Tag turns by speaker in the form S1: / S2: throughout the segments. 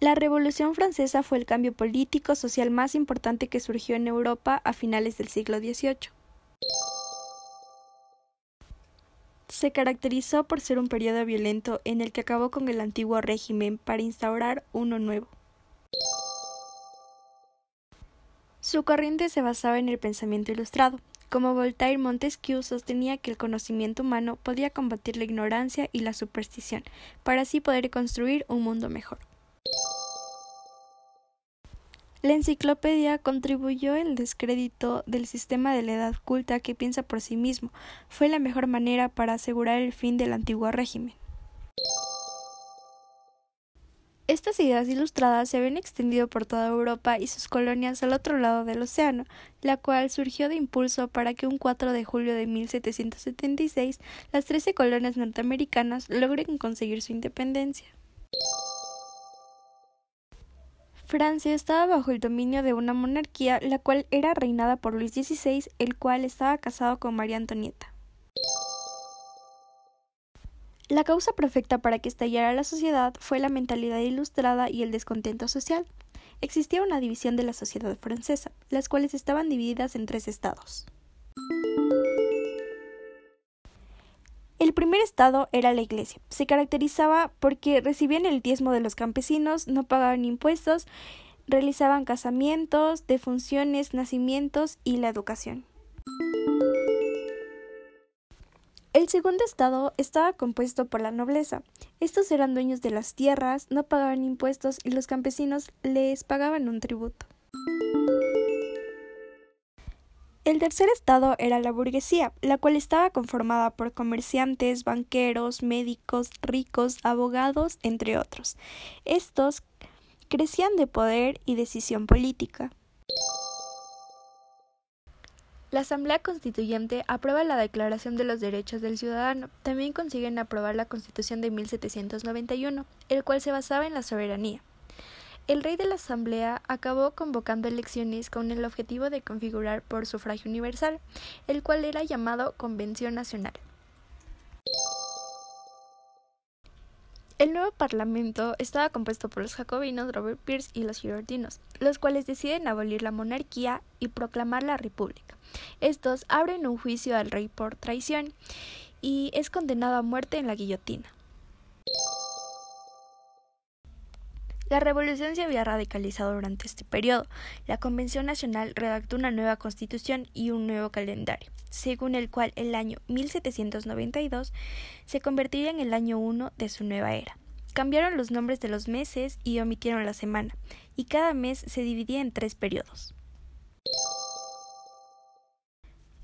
S1: La Revolución Francesa fue el cambio político social más importante que surgió en Europa a finales del siglo XVIII. Se caracterizó por ser un periodo violento en el que acabó con el antiguo régimen para instaurar uno nuevo. Su corriente se basaba en el pensamiento ilustrado. Como Voltaire, Montesquieu sostenía que el conocimiento humano podía combatir la ignorancia y la superstición, para así poder construir un mundo mejor. La enciclopedia contribuyó el descrédito del sistema de la edad culta que piensa por sí mismo. Fue la mejor manera para asegurar el fin del antiguo régimen. Estas ideas ilustradas se habían extendido por toda Europa y sus colonias al otro lado del océano, la cual surgió de impulso para que un 4 de julio de 1776 las trece colonias norteamericanas logren conseguir su independencia. Francia estaba bajo el dominio de una monarquía, la cual era reinada por Luis XVI, el cual estaba casado con María Antonieta. La causa perfecta para que estallara la sociedad fue la mentalidad ilustrada y el descontento social. Existía una división de la sociedad francesa, las cuales estaban divididas en tres estados. Primer estado era la Iglesia. Se caracterizaba porque recibían el diezmo de los campesinos, no pagaban impuestos, realizaban casamientos, defunciones, nacimientos y la educación. El segundo estado estaba compuesto por la nobleza. Estos eran dueños de las tierras, no pagaban impuestos y los campesinos les pagaban un tributo. El tercer estado era la burguesía, la cual estaba conformada por comerciantes, banqueros, médicos, ricos, abogados, entre otros. Estos crecían de poder y decisión política. La Asamblea Constituyente aprueba la Declaración de los Derechos del Ciudadano. También consiguen aprobar la Constitución de 1791, el cual se basaba en la soberanía. El rey de la Asamblea acabó convocando elecciones con el objetivo de configurar por sufragio universal, el cual era llamado Convención Nacional. El nuevo parlamento estaba compuesto por los jacobinos Robert Pierce y los girardinos, los cuales deciden abolir la monarquía y proclamar la república. Estos abren un juicio al rey por traición y es condenado a muerte en la guillotina. La revolución se había radicalizado durante este periodo. La Convención Nacional redactó una nueva constitución y un nuevo calendario, según el cual el año 1792 se convertiría en el año 1 de su nueva era. Cambiaron los nombres de los meses y omitieron la semana, y cada mes se dividía en tres periodos.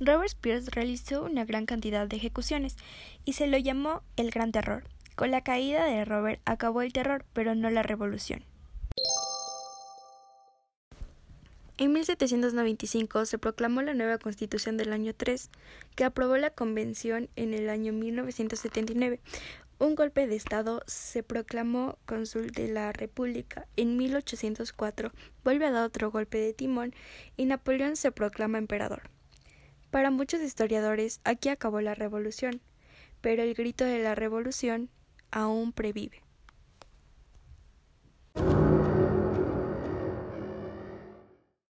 S1: Robert Spears realizó una gran cantidad de ejecuciones y se lo llamó el Gran Terror. Con la caída de Robert acabó el terror, pero no la revolución. En 1795 se proclamó la nueva Constitución del año 3, que aprobó la Convención en el año 1979. Un golpe de Estado se proclamó cónsul de la República. En 1804 vuelve a dar otro golpe de timón y Napoleón se proclama emperador. Para muchos historiadores, aquí acabó la revolución, pero el grito de la revolución aún previve.